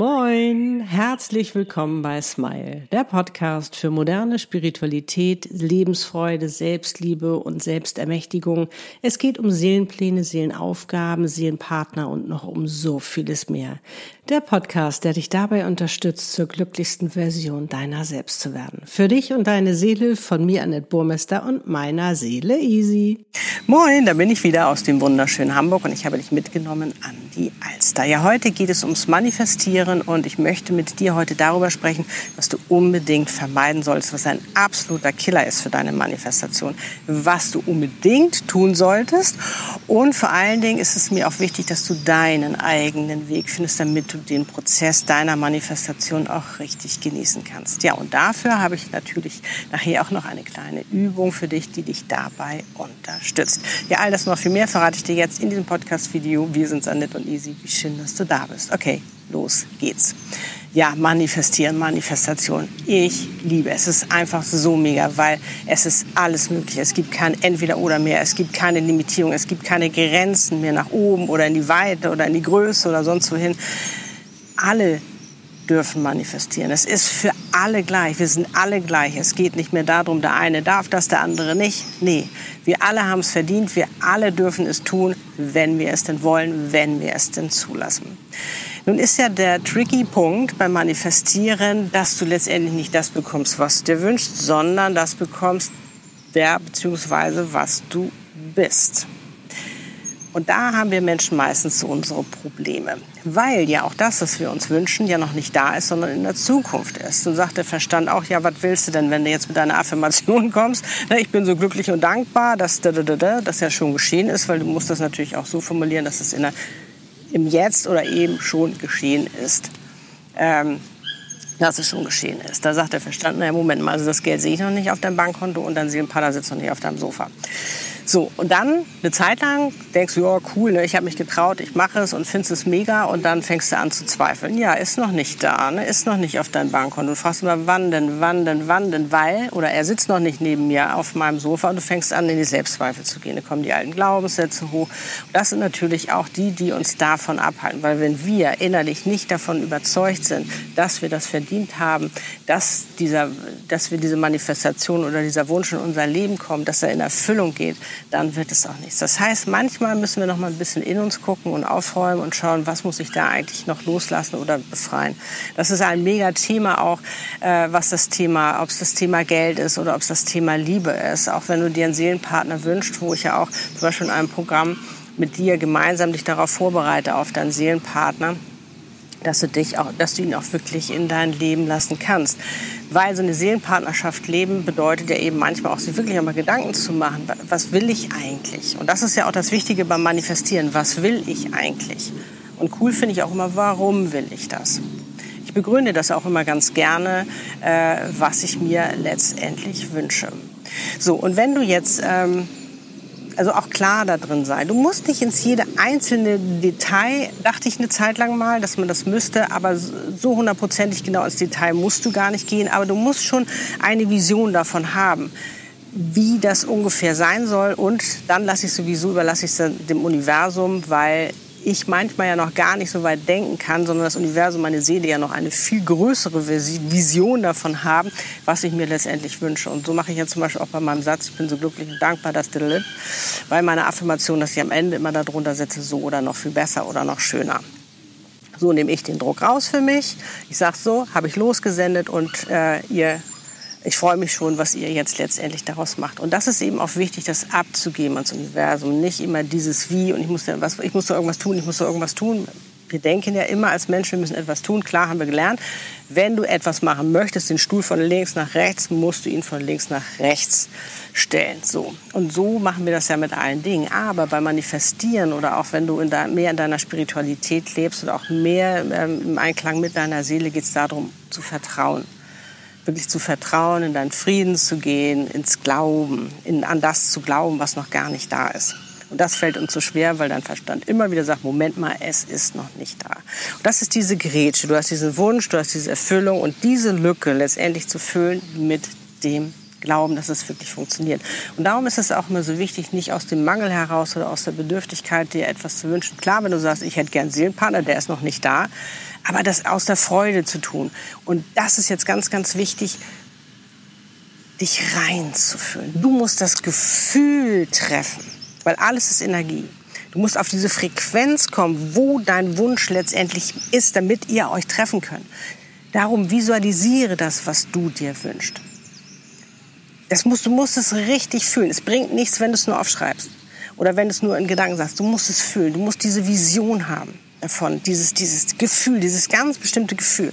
Moin, herzlich willkommen bei Smile, der Podcast für moderne Spiritualität, Lebensfreude, Selbstliebe und Selbstermächtigung. Es geht um Seelenpläne, Seelenaufgaben, Seelenpartner und noch um so vieles mehr. Der Podcast, der dich dabei unterstützt, zur glücklichsten Version deiner selbst zu werden. Für dich und deine Seele von mir, Annette Burmester und meiner Seele Easy. Moin, da bin ich wieder aus dem wunderschönen Hamburg und ich habe dich mitgenommen an die Alster. Ja, heute geht es ums Manifestieren und ich möchte mit dir heute darüber sprechen, was du unbedingt vermeiden solltest, was ein absoluter Killer ist für deine Manifestation, was du unbedingt tun solltest und vor allen Dingen ist es mir auch wichtig, dass du deinen eigenen Weg findest, damit du den Prozess deiner Manifestation auch richtig genießen kannst. Ja, und dafür habe ich natürlich nachher auch noch eine kleine Übung für dich, die dich dabei unterstützt. Ja, all das noch viel mehr verrate ich dir jetzt in diesem Podcast-Video. Wir sind Annette und Easy. Wie schön, dass du da bist. Okay, los geht's. Ja, manifestieren, Manifestation. Ich liebe es. Es ist einfach so mega, weil es ist alles möglich. Es gibt kein Entweder oder mehr. Es gibt keine Limitierung. Es gibt keine Grenzen mehr nach oben oder in die Weite oder in die Größe oder sonst wohin alle dürfen manifestieren. Es ist für alle gleich. Wir sind alle gleich. Es geht nicht mehr darum, der eine darf das, der andere nicht. Nee, wir alle haben es verdient. Wir alle dürfen es tun, wenn wir es denn wollen, wenn wir es denn zulassen. Nun ist ja der tricky Punkt beim Manifestieren, dass du letztendlich nicht das bekommst, was du dir wünschst, sondern das bekommst, wer bzw. was du bist. Und da haben wir Menschen meistens so unsere Probleme, weil ja auch das, was wir uns wünschen, ja noch nicht da ist, sondern in der Zukunft ist. Und sagt der Verstand auch, ja, was willst du denn, wenn du jetzt mit deiner Affirmation kommst? Ich bin so glücklich und dankbar, dass das ja schon geschehen ist, weil du musst das natürlich auch so formulieren, dass es in der, im Jetzt oder eben schon geschehen ist. Ähm, dass es schon geschehen ist. Da sagt der Verstand, naja, Moment mal, also das Geld sehe ich noch nicht auf deinem Bankkonto und dein Seelenpader sitzt noch nicht auf deinem Sofa. So, und dann eine Zeit lang denkst du, ja, cool, ne, ich habe mich getraut, ich mache es und findest es mega und dann fängst du an zu zweifeln. Ja, ist noch nicht da, ne, ist noch nicht auf deinem Bankkonto. Du fragst immer, wann denn, wann denn, wann denn, weil, oder er sitzt noch nicht neben mir auf meinem Sofa und du fängst an, in die Selbstzweifel zu gehen. Da kommen die alten Glaubenssätze hoch. Und das sind natürlich auch die, die uns davon abhalten, weil wenn wir innerlich nicht davon überzeugt sind, dass wir das verdient haben, dass, dieser, dass wir diese Manifestation oder dieser Wunsch in unser Leben kommt, dass er in Erfüllung geht, dann wird es auch nichts. Das heißt, manchmal müssen wir noch mal ein bisschen in uns gucken und aufräumen und schauen, was muss ich da eigentlich noch loslassen oder befreien. Das ist ein mega Thema auch, äh, was das Thema, ob es das Thema Geld ist oder ob es das Thema Liebe ist. Auch wenn du dir einen Seelenpartner wünschst, wo ich ja auch zum Beispiel in einem Programm mit dir gemeinsam dich darauf vorbereite, auf deinen Seelenpartner, dass du dich auch, dass du ihn auch wirklich in dein Leben lassen kannst. Weil so eine Seelenpartnerschaft leben bedeutet ja eben manchmal auch sich wirklich einmal Gedanken zu machen, was will ich eigentlich? Und das ist ja auch das Wichtige beim Manifestieren. Was will ich eigentlich? Und cool finde ich auch immer, warum will ich das? Ich begründe das auch immer ganz gerne, äh, was ich mir letztendlich wünsche. So, und wenn du jetzt ähm, also auch klar da drin sein. Du musst nicht ins jede einzelne Detail, dachte ich eine Zeit lang mal, dass man das müsste, aber so hundertprozentig genau ins Detail musst du gar nicht gehen. Aber du musst schon eine Vision davon haben wie das ungefähr sein soll und dann lasse ich sowieso überlasse ich es dem Universum, weil ich manchmal ja noch gar nicht so weit denken kann, sondern das Universum, meine Seele ja noch eine viel größere Vision davon haben, was ich mir letztendlich wünsche. Und so mache ich jetzt zum Beispiel auch bei meinem Satz, ich bin so glücklich und dankbar, dass weil meine Affirmation, dass ich am Ende immer darunter setze, so oder noch viel besser oder noch schöner. So nehme ich den Druck raus für mich. Ich sage so, habe ich losgesendet und äh, ihr ich freue mich schon, was ihr jetzt letztendlich daraus macht. Und das ist eben auch wichtig, das abzugeben ans Universum. Nicht immer dieses Wie und ich muss, ja was, ich muss da irgendwas tun, ich muss da irgendwas tun. Wir denken ja immer als Menschen, wir müssen etwas tun. Klar haben wir gelernt, wenn du etwas machen möchtest, den Stuhl von links nach rechts, musst du ihn von links nach rechts stellen. So. Und so machen wir das ja mit allen Dingen. Aber beim Manifestieren oder auch wenn du in de, mehr in deiner Spiritualität lebst oder auch mehr ähm, im Einklang mit deiner Seele, geht es darum, zu vertrauen wirklich zu vertrauen, in deinen Frieden zu gehen, ins Glauben, in, an das zu glauben, was noch gar nicht da ist. Und das fällt uns so schwer, weil dein Verstand immer wieder sagt, Moment mal, es ist noch nicht da. Und das ist diese Grätsche. Du hast diesen Wunsch, du hast diese Erfüllung und diese Lücke letztendlich zu füllen mit dem glauben, dass es wirklich funktioniert. Und darum ist es auch immer so wichtig, nicht aus dem Mangel heraus oder aus der Bedürftigkeit, dir etwas zu wünschen. Klar, wenn du sagst, ich hätte gern einen Seelenpartner, der ist noch nicht da, aber das aus der Freude zu tun. Und das ist jetzt ganz, ganz wichtig, dich reinzufühlen. Du musst das Gefühl treffen, weil alles ist Energie. Du musst auf diese Frequenz kommen, wo dein Wunsch letztendlich ist, damit ihr euch treffen könnt. Darum visualisiere das, was du dir wünschst. Das musst, du musst es richtig fühlen. Es bringt nichts, wenn du es nur aufschreibst oder wenn du es nur in Gedanken sagst. Du musst es fühlen. Du musst diese Vision haben davon, dieses, dieses Gefühl, dieses ganz bestimmte Gefühl.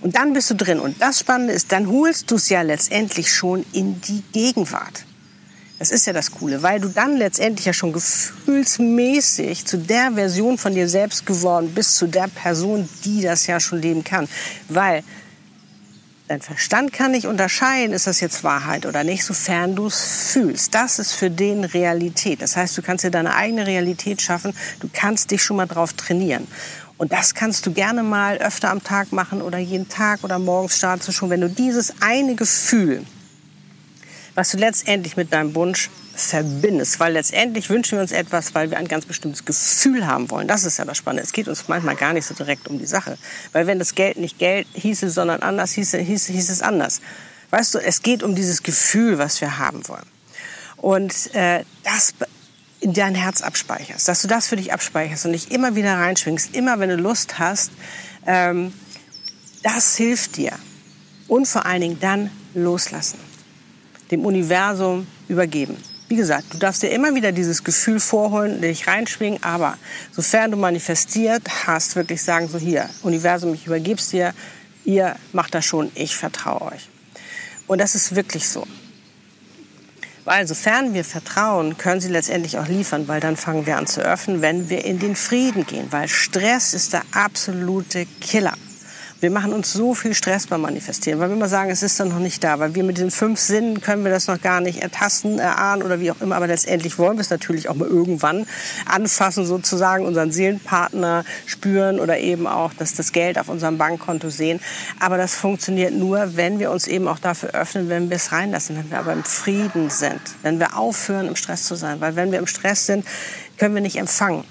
Und dann bist du drin. Und das Spannende ist, dann holst du es ja letztendlich schon in die Gegenwart. Das ist ja das Coole, weil du dann letztendlich ja schon gefühlsmäßig zu der Version von dir selbst geworden bist, zu der Person, die das ja schon leben kann. Weil dein Verstand kann nicht unterscheiden, ist das jetzt Wahrheit oder nicht, sofern du es fühlst. Das ist für den Realität. Das heißt, du kannst dir deine eigene Realität schaffen, du kannst dich schon mal drauf trainieren. Und das kannst du gerne mal öfter am Tag machen oder jeden Tag oder morgens startest du schon, wenn du dieses eine Gefühl was du letztendlich mit deinem Wunsch verbindest. Weil letztendlich wünschen wir uns etwas, weil wir ein ganz bestimmtes Gefühl haben wollen. Das ist ja das Spannende. Es geht uns manchmal gar nicht so direkt um die Sache. Weil wenn das Geld nicht Geld hieße, sondern anders hieße, hieß, hieß es anders. Weißt du, es geht um dieses Gefühl, was wir haben wollen. Und äh, das in dein Herz abspeicherst, dass du das für dich abspeicherst und dich immer wieder reinschwingst, immer wenn du Lust hast, ähm, das hilft dir. Und vor allen Dingen dann loslassen dem Universum übergeben. Wie gesagt, du darfst dir immer wieder dieses Gefühl vorholen, dich reinschwingen, aber sofern du manifestiert hast, wirklich sagen, so hier, Universum, ich übergeb's dir, ihr macht das schon, ich vertraue euch. Und das ist wirklich so. Weil sofern wir vertrauen, können sie letztendlich auch liefern, weil dann fangen wir an zu öffnen, wenn wir in den Frieden gehen, weil Stress ist der absolute Killer. Wir machen uns so viel Stress beim Manifestieren, weil wir immer sagen, es ist dann noch nicht da, weil wir mit den fünf Sinnen können wir das noch gar nicht ertasten, erahnen oder wie auch immer. Aber letztendlich wollen wir es natürlich auch mal irgendwann anfassen, sozusagen unseren Seelenpartner spüren oder eben auch dass das Geld auf unserem Bankkonto sehen. Aber das funktioniert nur, wenn wir uns eben auch dafür öffnen, wenn wir es reinlassen, wenn wir aber im Frieden sind, wenn wir aufhören, im Stress zu sein. Weil wenn wir im Stress sind, können wir nicht empfangen.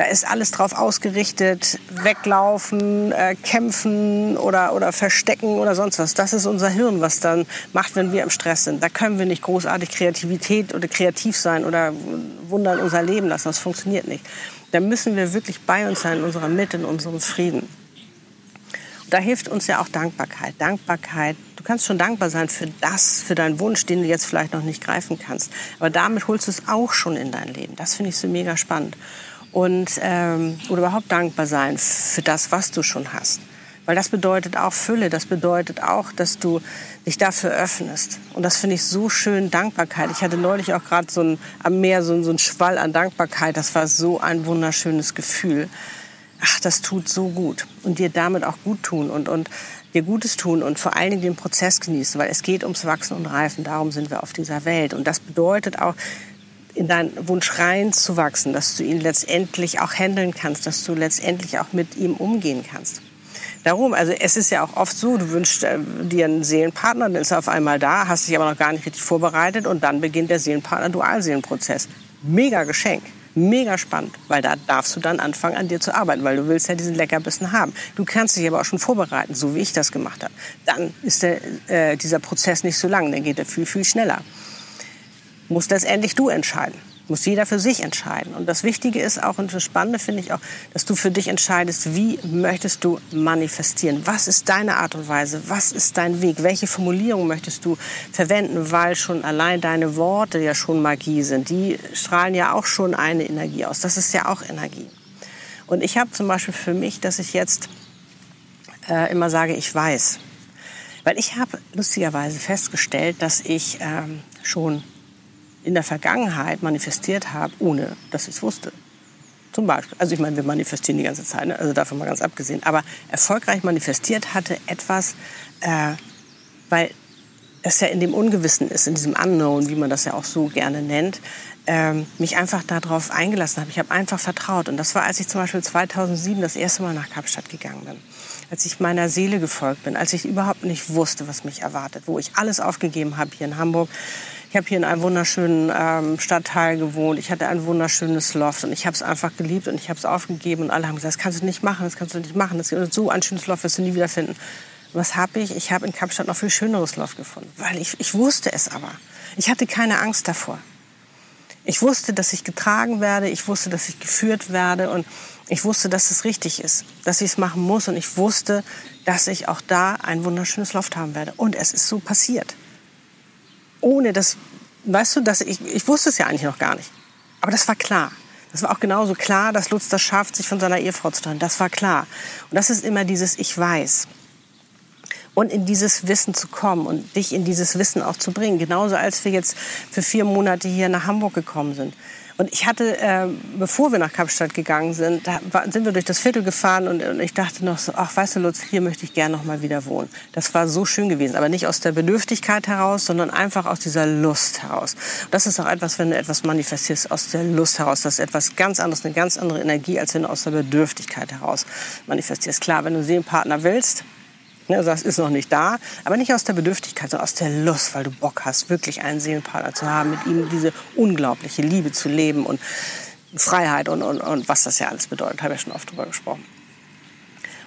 Da ist alles drauf ausgerichtet, weglaufen, äh, kämpfen oder, oder verstecken oder sonst was. Das ist unser Hirn, was dann macht, wenn wir im Stress sind. Da können wir nicht großartig Kreativität oder kreativ sein oder Wunder in unser Leben lassen. Das funktioniert nicht. Da müssen wir wirklich bei uns sein, in unserer Mitte, in unserem Frieden. da hilft uns ja auch Dankbarkeit. Dankbarkeit. Du kannst schon dankbar sein für das, für deinen Wunsch, den du jetzt vielleicht noch nicht greifen kannst. Aber damit holst du es auch schon in dein Leben. Das finde ich so mega spannend und ähm, oder überhaupt dankbar sein für das, was du schon hast. Weil das bedeutet auch Fülle, das bedeutet auch, dass du dich dafür öffnest. Und das finde ich so schön, Dankbarkeit. Ich hatte neulich auch gerade so am Meer so, so ein Schwall an Dankbarkeit. Das war so ein wunderschönes Gefühl. Ach, das tut so gut. Und dir damit auch gut tun und, und dir Gutes tun und vor allen Dingen den Prozess genießen, weil es geht ums Wachsen und Reifen. Darum sind wir auf dieser Welt. Und das bedeutet auch, in deinen Wunsch reinzuwachsen, dass du ihn letztendlich auch handeln kannst, dass du letztendlich auch mit ihm umgehen kannst. Darum, also es ist ja auch oft so, du wünschst äh, dir einen Seelenpartner, dann ist er auf einmal da, hast dich aber noch gar nicht richtig vorbereitet und dann beginnt der Seelenpartner-Dualseelenprozess. Mega Geschenk, mega spannend, weil da darfst du dann anfangen, an dir zu arbeiten, weil du willst ja diesen Leckerbissen haben. Du kannst dich aber auch schon vorbereiten, so wie ich das gemacht habe. Dann ist der, äh, dieser Prozess nicht so lang, dann geht er viel, viel schneller muss letztendlich du entscheiden. Muss jeder für sich entscheiden. Und das Wichtige ist auch, und das Spannende finde ich auch, dass du für dich entscheidest, wie möchtest du manifestieren? Was ist deine Art und Weise? Was ist dein Weg? Welche Formulierung möchtest du verwenden? Weil schon allein deine Worte ja schon Magie sind. Die strahlen ja auch schon eine Energie aus. Das ist ja auch Energie. Und ich habe zum Beispiel für mich, dass ich jetzt äh, immer sage, ich weiß. Weil ich habe lustigerweise festgestellt, dass ich ähm, schon in der Vergangenheit manifestiert habe, ohne dass ich es wusste. Zum Beispiel. Also ich meine, wir manifestieren die ganze Zeit, ne? also davon mal ganz abgesehen. Aber erfolgreich manifestiert hatte etwas, äh, weil es ja in dem Ungewissen ist, in diesem Unknown, wie man das ja auch so gerne nennt, ähm, mich einfach darauf eingelassen habe. Ich habe einfach vertraut. Und das war, als ich zum Beispiel 2007 das erste Mal nach Kapstadt gegangen bin. Als ich meiner Seele gefolgt bin, als ich überhaupt nicht wusste, was mich erwartet, wo ich alles aufgegeben habe hier in Hamburg. Ich habe hier in einem wunderschönen ähm, Stadtteil gewohnt. Ich hatte ein wunderschönes Loft und ich habe es einfach geliebt und ich habe es aufgegeben und alle haben gesagt, das kannst du nicht machen, das kannst du nicht machen. Das ist so ein schönes Loft wirst du nie wiederfinden. Was habe ich? Ich habe in Kapstadt noch viel schöneres Loft gefunden, weil ich, ich wusste es aber. Ich hatte keine Angst davor. Ich wusste, dass ich getragen werde, ich wusste, dass ich geführt werde und ich wusste, dass es richtig ist, dass ich es machen muss und ich wusste, dass ich auch da ein wunderschönes Loft haben werde. Und es ist so passiert. Ohne das, weißt du, dass ich, ich wusste es ja eigentlich noch gar nicht. Aber das war klar. Das war auch genauso klar, dass Lutz das schafft, sich von seiner Ehefrau zu trennen. Das war klar. Und das ist immer dieses Ich weiß und in dieses Wissen zu kommen und dich in dieses Wissen auch zu bringen. Genauso als wir jetzt für vier Monate hier nach Hamburg gekommen sind. Und ich hatte, äh, bevor wir nach Kapstadt gegangen sind, da sind wir durch das Viertel gefahren und, und ich dachte noch so, ach, weißt du, Lutz, hier möchte ich gerne noch mal wieder wohnen. Das war so schön gewesen, aber nicht aus der Bedürftigkeit heraus, sondern einfach aus dieser Lust heraus. Und das ist auch etwas, wenn du etwas manifestierst, aus der Lust heraus. Das ist etwas ganz anderes, eine ganz andere Energie, als wenn du aus der Bedürftigkeit heraus manifestierst. Klar, wenn du Seelenpartner willst, Ne, das ist noch nicht da, aber nicht aus der Bedürftigkeit, sondern aus der Lust, weil du Bock hast, wirklich einen Seelenpartner zu haben, mit ihm diese unglaubliche Liebe zu leben und Freiheit und, und, und was das ja alles bedeutet, habe ich ja schon oft drüber gesprochen.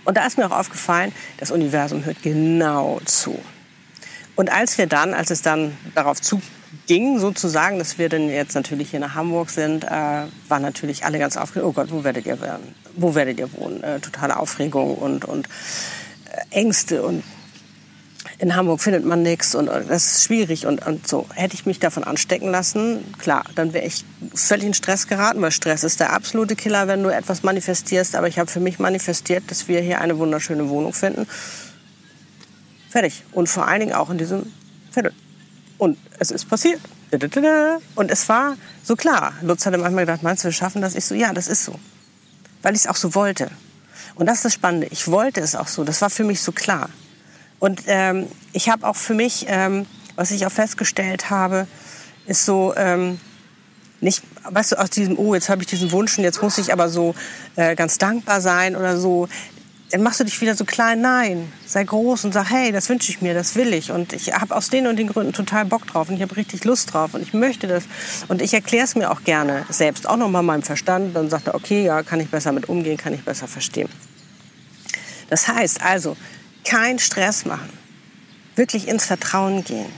Und da ist mir auch aufgefallen, das Universum hört genau zu. Und als wir dann, als es dann darauf zuging, sozusagen, dass wir dann jetzt natürlich hier nach Hamburg sind, äh, waren natürlich alle ganz aufgeregt. Oh Gott, wo werdet ihr, wo werdet ihr wohnen? Äh, totale Aufregung und, und Ängste und in Hamburg findet man nichts und das ist schwierig und, und so. Hätte ich mich davon anstecken lassen, klar, dann wäre ich völlig in Stress geraten, weil Stress ist der absolute Killer, wenn du etwas manifestierst. Aber ich habe für mich manifestiert, dass wir hier eine wunderschöne Wohnung finden. Fertig. Und vor allen Dingen auch in diesem Viertel. Und es ist passiert. Und es war so klar. Lutz hatte manchmal gedacht, meinst du, wir schaffen das? Ich so, ja, das ist so. Weil ich es auch so wollte. Und das ist das Spannende. Ich wollte es auch so. Das war für mich so klar. Und ähm, ich habe auch für mich, ähm, was ich auch festgestellt habe, ist so ähm, nicht, weißt du, aus diesem, oh, jetzt habe ich diesen Wunsch und jetzt muss ich aber so äh, ganz dankbar sein oder so dann machst du dich wieder so klein. Nein, sei groß und sag, hey, das wünsche ich mir, das will ich. Und ich habe aus den und den Gründen total Bock drauf und ich habe richtig Lust drauf und ich möchte das. Und ich erkläre es mir auch gerne selbst, auch nochmal meinem Verstand. Dann sagt er, okay, ja, kann ich besser mit umgehen, kann ich besser verstehen. Das heißt also, kein Stress machen, wirklich ins Vertrauen gehen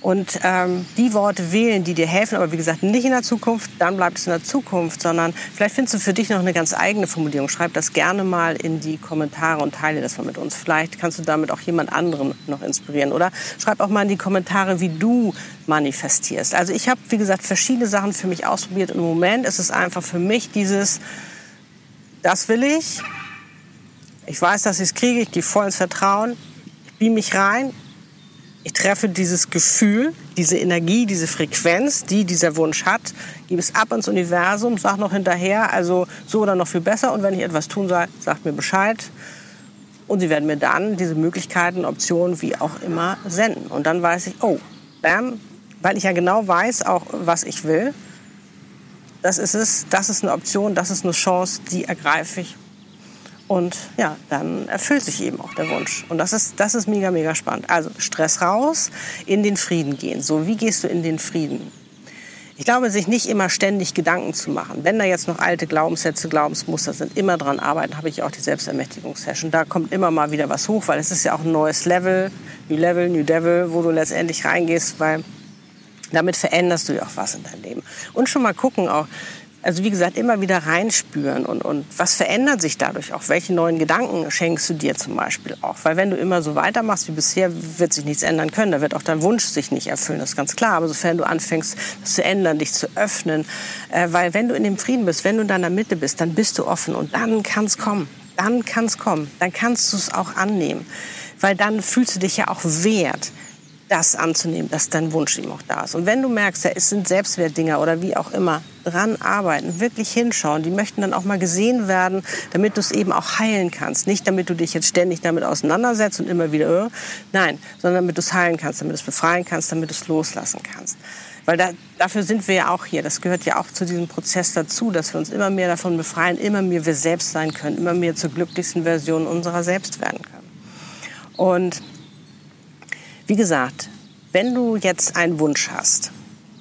und ähm, die Worte wählen, die dir helfen, aber wie gesagt, nicht in der Zukunft, dann bleibt es in der Zukunft, sondern vielleicht findest du für dich noch eine ganz eigene Formulierung. Schreib das gerne mal in die Kommentare und teile das mal mit uns. Vielleicht kannst du damit auch jemand anderen noch inspirieren oder schreib auch mal in die Kommentare, wie du manifestierst. Also ich habe, wie gesagt, verschiedene Sachen für mich ausprobiert. Im Moment ist es einfach für mich dieses, das will ich, ich weiß, dass ich es kriege, ich gehe voll ins Vertrauen, ich beam mich rein, ich treffe dieses Gefühl, diese Energie, diese Frequenz, die dieser Wunsch hat, gebe es ab ins Universum, sag noch hinterher, also so oder noch viel besser. Und wenn ich etwas tun soll, sagt mir Bescheid. Und sie werden mir dann diese Möglichkeiten, Optionen, wie auch immer, senden. Und dann weiß ich, oh, bam, weil ich ja genau weiß, auch was ich will. Das ist es, das ist eine Option, das ist eine Chance, die ergreife ich und ja, dann erfüllt sich eben auch der Wunsch. Und das ist, das ist mega, mega spannend. Also Stress raus, in den Frieden gehen. So, wie gehst du in den Frieden? Ich glaube, sich nicht immer ständig Gedanken zu machen. Wenn da jetzt noch alte Glaubenssätze, Glaubensmuster sind, immer dran arbeiten, habe ich auch die Selbstermächtigungssession. Da kommt immer mal wieder was hoch, weil es ist ja auch ein neues Level, New Level, New Devil, wo du letztendlich reingehst, weil damit veränderst du ja auch was in deinem Leben. Und schon mal gucken auch, also wie gesagt, immer wieder reinspüren und, und was verändert sich dadurch auch? Welche neuen Gedanken schenkst du dir zum Beispiel auch? Weil wenn du immer so weitermachst wie bisher, wird sich nichts ändern können. Da wird auch dein Wunsch sich nicht erfüllen, das ist ganz klar. Aber sofern du anfängst, das zu ändern, dich zu öffnen, äh, weil wenn du in dem Frieden bist, wenn du in deiner Mitte bist, dann bist du offen und dann kann es kommen. Dann kann es kommen. Dann kannst du es auch annehmen. Weil dann fühlst du dich ja auch wert das anzunehmen, dass dein Wunsch eben auch da ist. Und wenn du merkst, ja, es sind Selbstwertdinger oder wie auch immer, dran arbeiten, wirklich hinschauen. Die möchten dann auch mal gesehen werden, damit du es eben auch heilen kannst. Nicht damit du dich jetzt ständig damit auseinandersetzt und immer wieder, äh, nein, sondern damit du es heilen kannst, damit du es befreien kannst, damit du es loslassen kannst. Weil da, dafür sind wir ja auch hier. Das gehört ja auch zu diesem Prozess dazu, dass wir uns immer mehr davon befreien, immer mehr wir selbst sein können, immer mehr zur glücklichsten Version unserer selbst werden können. Und wie gesagt, wenn du jetzt einen Wunsch hast,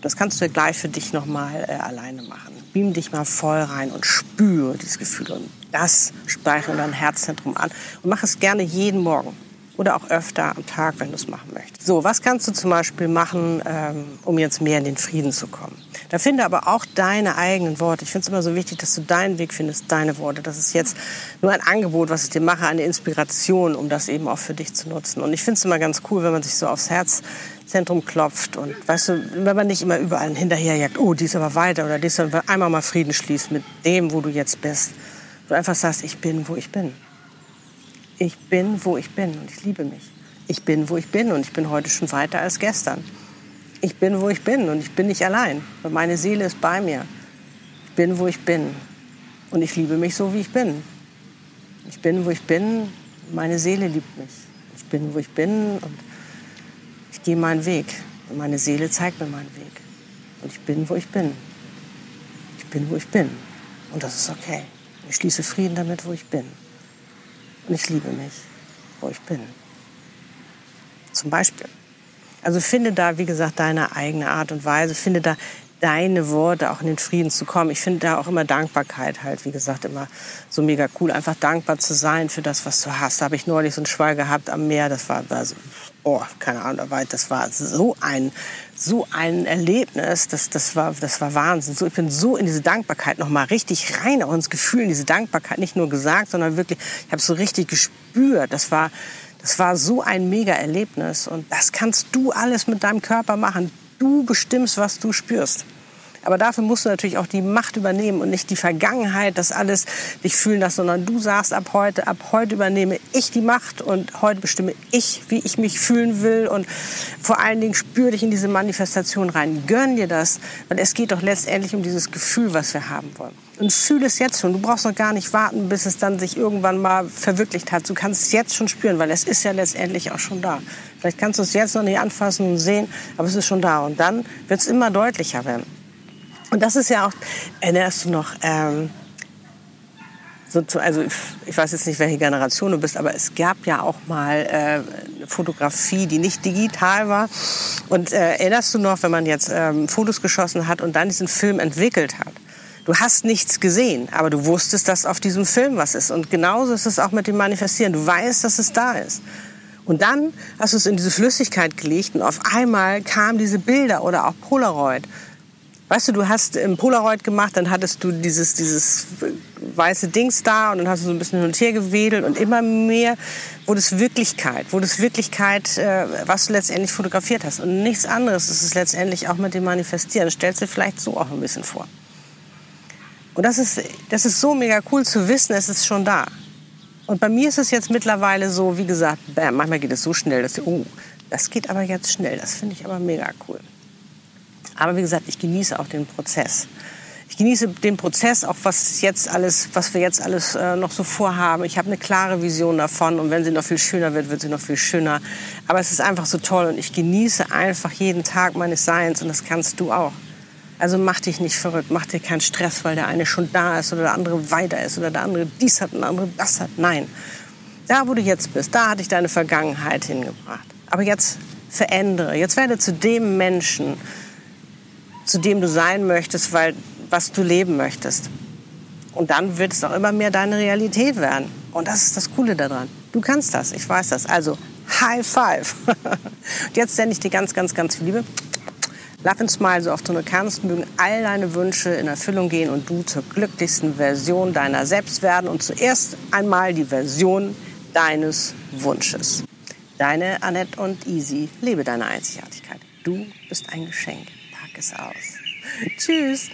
das kannst du gleich für dich nochmal äh, alleine machen. Beam dich mal voll rein und spüre dieses Gefühl. Und das speichere in dein Herzzentrum an. Und mach es gerne jeden Morgen oder auch öfter am Tag, wenn du es machen möchtest. So, was kannst du zum Beispiel machen, ähm, um jetzt mehr in den Frieden zu kommen? Da finde aber auch deine eigenen Worte. Ich finde es immer so wichtig, dass du deinen Weg findest, deine Worte. Das ist jetzt nur ein Angebot, was ich dir mache, eine Inspiration, um das eben auch für dich zu nutzen. Und ich finde es immer ganz cool, wenn man sich so aufs Herzzentrum klopft und weißt du, wenn man nicht immer überall hinterherjagt, oh, die ist aber weiter oder die ist einmal mal Frieden schließt mit dem, wo du jetzt bist. Du einfach sagst, ich bin, wo ich bin. Ich bin, wo ich bin und ich liebe mich. Ich bin, wo ich bin und ich bin heute schon weiter als gestern. Ich bin, wo ich bin und ich bin nicht allein, weil meine Seele ist bei mir. Ich bin, wo ich bin und ich liebe mich so, wie ich bin. Ich bin, wo ich bin, meine Seele liebt mich. Ich bin, wo ich bin und ich gehe meinen Weg. Und meine Seele zeigt mir meinen Weg. Und ich bin, wo ich bin. Ich bin, wo ich bin. Und das ist okay. Ich schließe Frieden damit, wo ich bin. Und ich liebe mich, wo ich bin. Zum Beispiel. Also finde da, wie gesagt, deine eigene Art und Weise. Finde da deine Worte auch in den Frieden zu kommen. Ich finde da auch immer Dankbarkeit halt, wie gesagt, immer so mega cool. Einfach dankbar zu sein für das, was du hast. Da habe ich neulich so einen Schwall gehabt am Meer. Das war, war so, oh, keine Ahnung, das war so ein, so ein Erlebnis. Das, das war, das war Wahnsinn. So, ich bin so in diese Dankbarkeit noch mal richtig rein, auch ins Gefühl, in diese Dankbarkeit. Nicht nur gesagt, sondern wirklich, ich habe es so richtig gespürt. Das war, das war so ein mega Erlebnis. Und das kannst du alles mit deinem Körper machen. Du bestimmst, was du spürst. Aber dafür musst du natürlich auch die Macht übernehmen und nicht die Vergangenheit, das alles dich fühlen lassen, sondern du sagst ab heute, ab heute übernehme ich die Macht und heute bestimme ich, wie ich mich fühlen will und vor allen Dingen spür dich in diese Manifestation rein. Gönn dir das, weil es geht doch letztendlich um dieses Gefühl, was wir haben wollen. Und fühle es jetzt schon. Du brauchst noch gar nicht warten, bis es dann sich irgendwann mal verwirklicht hat. Du kannst es jetzt schon spüren, weil es ist ja letztendlich auch schon da. Vielleicht kannst du es jetzt noch nicht anfassen und sehen, aber es ist schon da. Und dann wird es immer deutlicher werden. Und das ist ja auch, erinnerst du noch, ähm, so zu, also ich weiß jetzt nicht, welche Generation du bist, aber es gab ja auch mal äh, Fotografie, die nicht digital war. Und äh, erinnerst du noch, wenn man jetzt ähm, Fotos geschossen hat und dann diesen Film entwickelt hat? Du hast nichts gesehen, aber du wusstest, dass auf diesem Film was ist. Und genauso ist es auch mit dem Manifestieren. Du weißt, dass es da ist. Und dann hast du es in diese Flüssigkeit gelegt und auf einmal kamen diese Bilder oder auch Polaroid. Weißt du, du hast im Polaroid gemacht, dann hattest du dieses, dieses weiße Dings da und dann hast du so ein bisschen hin und her gewedelt und immer mehr wurde es Wirklichkeit, wurde es Wirklichkeit, äh, was du letztendlich fotografiert hast. Und nichts anderes ist es letztendlich auch mit dem Manifestieren. Stellst du vielleicht so auch ein bisschen vor. Und das ist, das ist so mega cool zu wissen, es ist schon da. Und bei mir ist es jetzt mittlerweile so, wie gesagt, bam, manchmal geht es so schnell, dass oh, das geht aber jetzt schnell. Das finde ich aber mega cool. Aber wie gesagt, ich genieße auch den Prozess. Ich genieße den Prozess, auch was jetzt alles, was wir jetzt alles äh, noch so vorhaben. Ich habe eine klare Vision davon und wenn sie noch viel schöner wird, wird sie noch viel schöner. Aber es ist einfach so toll und ich genieße einfach jeden Tag meines Seins und das kannst du auch. Also mach dich nicht verrückt, mach dir keinen Stress, weil der eine schon da ist oder der andere weiter ist oder der andere dies hat und der andere das hat. Nein, da wo du jetzt bist, da hat dich deine Vergangenheit hingebracht. Aber jetzt verändere, jetzt werde zu dem Menschen, zu dem du sein möchtest, weil, was du leben möchtest. Und dann wird es auch immer mehr deine Realität werden. Und das ist das Coole daran. Du kannst das, ich weiß das. Also, High Five. Und jetzt sende ich dir ganz, ganz, ganz viel Liebe. Love Smile, so oft du nur kannst, mögen all deine Wünsche in Erfüllung gehen und du zur glücklichsten Version deiner selbst werden und zuerst einmal die Version deines Wunsches. Deine Annette und Easy, lebe deine Einzigartigkeit. Du bist ein Geschenk es aus. Tschüss.